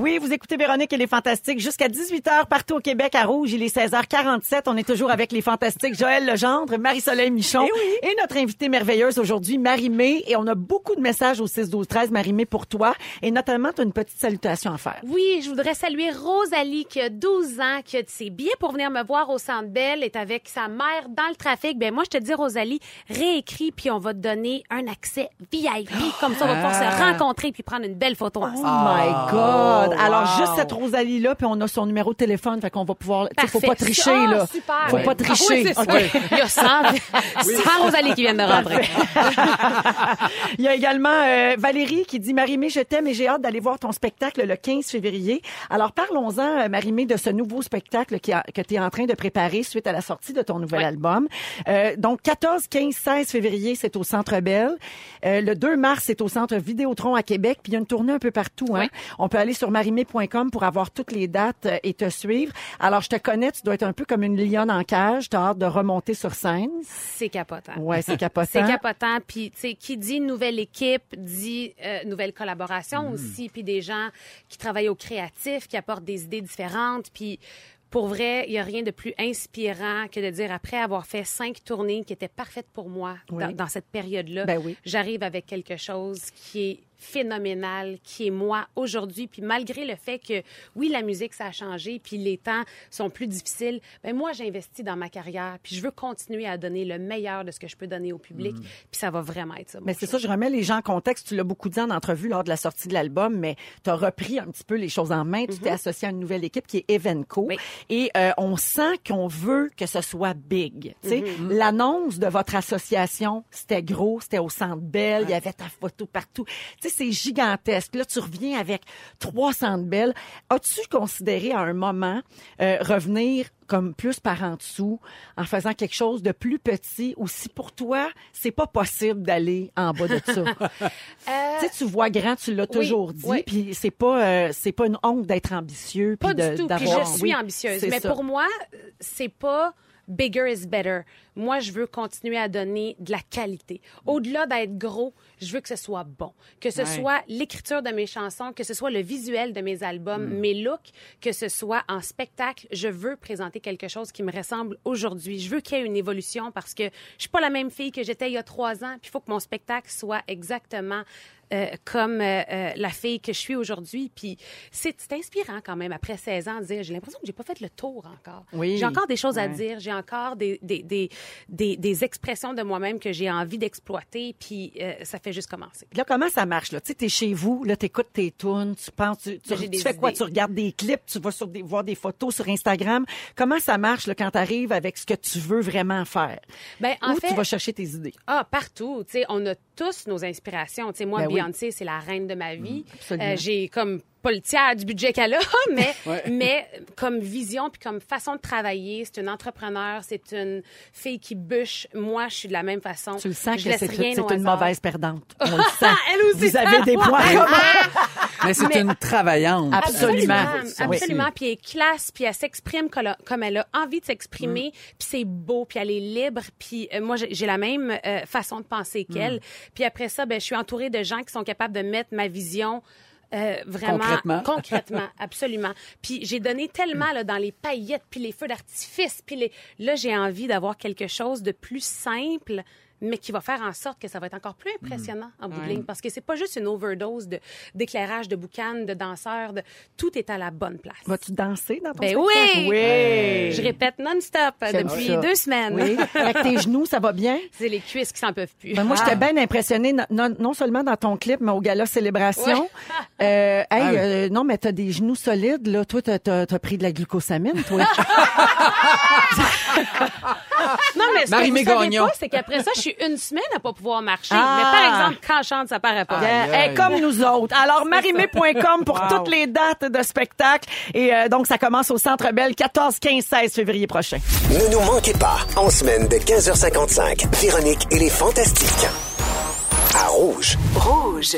Oui, vous écoutez Véronique et les Fantastiques jusqu'à 18h partout au Québec à Rouge. Il est 16h47. On est toujours avec les Fantastiques Joël Legendre, Marie-Soleil Michon Eh et notre invitée merveilleuse aujourd'hui, Marie-Mé. Et on a beaucoup de messages au 6 12 13 Marie-Mé pour toi. Et notamment, tu as une petite salutation à faire. Oui, je voudrais saluer Rosalie qui a 12 ans, qui a de ses billets pour venir me voir au Centre Bell, est avec sa mère dans le trafic. Ben moi, je te dis, Rosalie, réécris, puis on va te donner un accès VIP. Comme ça, on va pouvoir se rencontrer puis prendre une belle photo Oh ensemble. my God! Alors, wow. juste cette Rosalie-là, puis on a son numéro de téléphone, fait qu'on va pouvoir... sais, Faut pas tricher, Ah, là. super. Faut pas Ah oui, tricher. Il y a 100, 100 Rosalie qui viennent de rentrer. Il y a également euh, Valérie qui dit Marie-Mé, je t'aime et j'ai hâte d'aller voir ton spectacle le 15 février. Alors parlons-en, euh, Marie-Mé, de ce nouveau spectacle qui a- que tu es en train de préparer suite à la sortie de ton nouvel album. Euh, donc 14, 15, 16 février, c'est au Centre Bell. Euh, le 2 mars, c'est au Centre Vidéotron à Québec. Puis il y a une tournée un peu partout. Hein? On peut aller sur marimé.com pour avoir toutes les dates euh, et te suivre. Alors je te connais, tu dois être un peu comme une lionne en cage. Tu as hâte de remonter sur scène. C'est capotant. Ouais, c'est capotant. C'est capotant. Puis, tu sais, qui dit nouvelle équipe, dit euh, nouvelle collaboration Mm. aussi, puis des gens qui travaillent au créatif, qui apportent des idées différentes. Puis, pour vrai, il y a rien de plus inspirant que de dire, après avoir fait cinq tournées qui étaient parfaites pour moi Oui. dans, dans cette période-là, Ben oui. j'arrive avec quelque chose qui est phénoménal, qui est moi aujourd'hui. Puis malgré le fait que, oui, la musique, ça a changé, puis les temps sont plus difficiles, ben moi, j'investis dans ma carrière, puis je veux continuer à donner le meilleur de ce que je peux donner au public, puis ça va vraiment être ça. Mais c'est ça, je remets les gens en contexte. Tu l'as beaucoup dit en entrevue lors de la sortie de l'album, mais tu as repris un petit peu les choses en main. Tu t'es associé à une nouvelle équipe qui est Evenco. Oui. Et euh, on sent qu'on veut que ce soit big. Mhm. L'annonce de votre association, c'était gros, c'était au Centre Belle, il y avait ta photo partout. Tu sais, c'est gigantesque. Là, tu reviens avec 300 belles. As-tu considéré à un moment euh, revenir comme plus par en dessous en faisant quelque chose de plus petit ou si pour toi, c'est pas possible d'aller en bas de ça? tu sais, tu vois grand, tu l'as toujours dit, oui. puis c'est pas euh, c'est pas une honte d'être ambitieux Pas de- du tout. Puis je suis ambitieuse. Mais ça. pour moi, euh, c'est pas bigger is better. Moi, je veux continuer à donner de la qualité. Au-delà d'être gros, je veux que ce soit bon. Que ce Ouais. soit l'écriture de mes chansons, que ce soit le visuel de mes albums, Mm. mes looks, que ce soit en spectacle. Je veux présenter quelque chose qui me ressemble aujourd'hui. Je veux qu'il y ait une évolution parce que je suis pas la même fille que j'étais il y a trois ans. Puis il faut que mon spectacle soit exactement euh, comme euh, euh, la fille que je suis aujourd'hui. Puis c'est inspirant quand même, après 16 ans, de dire, j'ai l'impression que j'ai pas fait le tour encore. Oui. J'ai encore des choses à dire, j'ai encore des, des, des, des, des expressions de moi-même que j'ai envie d'exploiter, puis euh, ça fait juste commencer. Là, comment ça marche? Là? Tu sais, t'es chez vous, là, t'écoutes tes tunes, tu penses, tu, fais quoi? idées. Tu regardes des clips, tu vas sur des, voir des photos sur Instagram. Comment ça marche là, quand t'arrives avec ce que tu veux vraiment faire? Ben, en Où fait, tu vas chercher tes idées? Ah, partout. Tu sais, on a tous nos inspirations. Tu sais, moi, Ben oui. Beyoncé, c'est la reine de ma vie. absolument. Euh, j'ai comme pas le tiers du budget qu'elle a, mais, Ouais. mais comme vision puis comme façon de travailler, c'est une entrepreneur, c'est une fille qui bûche. Moi, je suis de la même façon. Tu le sens Je que c'est une mauvaise perdante. On le sent. Elle aussi, Vous avez des points communs. Mais c'est une travaillante. Absolument. Absolument. Oui. Puis elle est classe, puis elle s'exprime comme elle a- envie de s'exprimer, puis c'est beau, puis elle est libre, puis euh, moi j'ai la même euh, façon de penser qu'elle. Puis après ça, ben je suis entourée de gens qui sont capables de mettre ma vision euh, vraiment Concrètement. concrètement, absolument. Puis j'ai donné tellement là, dans les paillettes, puis les feux d'artifice, puis les là j'ai envie d'avoir quelque chose de plus simple mais qui va faire en sorte que ça va être encore plus impressionnant en bout de ligne. Parce que c'est pas juste une overdose de- d'éclairage, de, boucan, de danseurs. De, tout est à la bonne place. Vas-tu danser dans ton Ben spectacle? oui! Oui! Je répète non-stop J'aime depuis ça. deux semaines. Oui. Avec tes genoux, ça va bien? C'est les cuisses qui s'en peuvent plus. Ben, moi, Ah. j'étais bien impressionnée, non- non, non seulement dans ton clip, mais au gala Célébration. Ouais. Euh, hey, Ah oui. euh, non, mais t'as des genoux solides, là. Toi, t'as, t'as, t'as pris de la glucosamine, toi. Non, mais ce Marie-Mé que vous savez pas, c'est qu'après ça, je suis une semaine à pas pouvoir marcher. Ah. Mais par exemple, quand je chante, ça paraît pas. Yeah, comme nous autres. Alors, marimé.com pour Wow. toutes les dates de spectacle. Et euh, donc, ça commence au Centre Belle 14, 15, 16 février prochain. Ne nous manquez pas, en semaine de 15h55, Véronique et les Fantastiques. À Rouge. Rouge.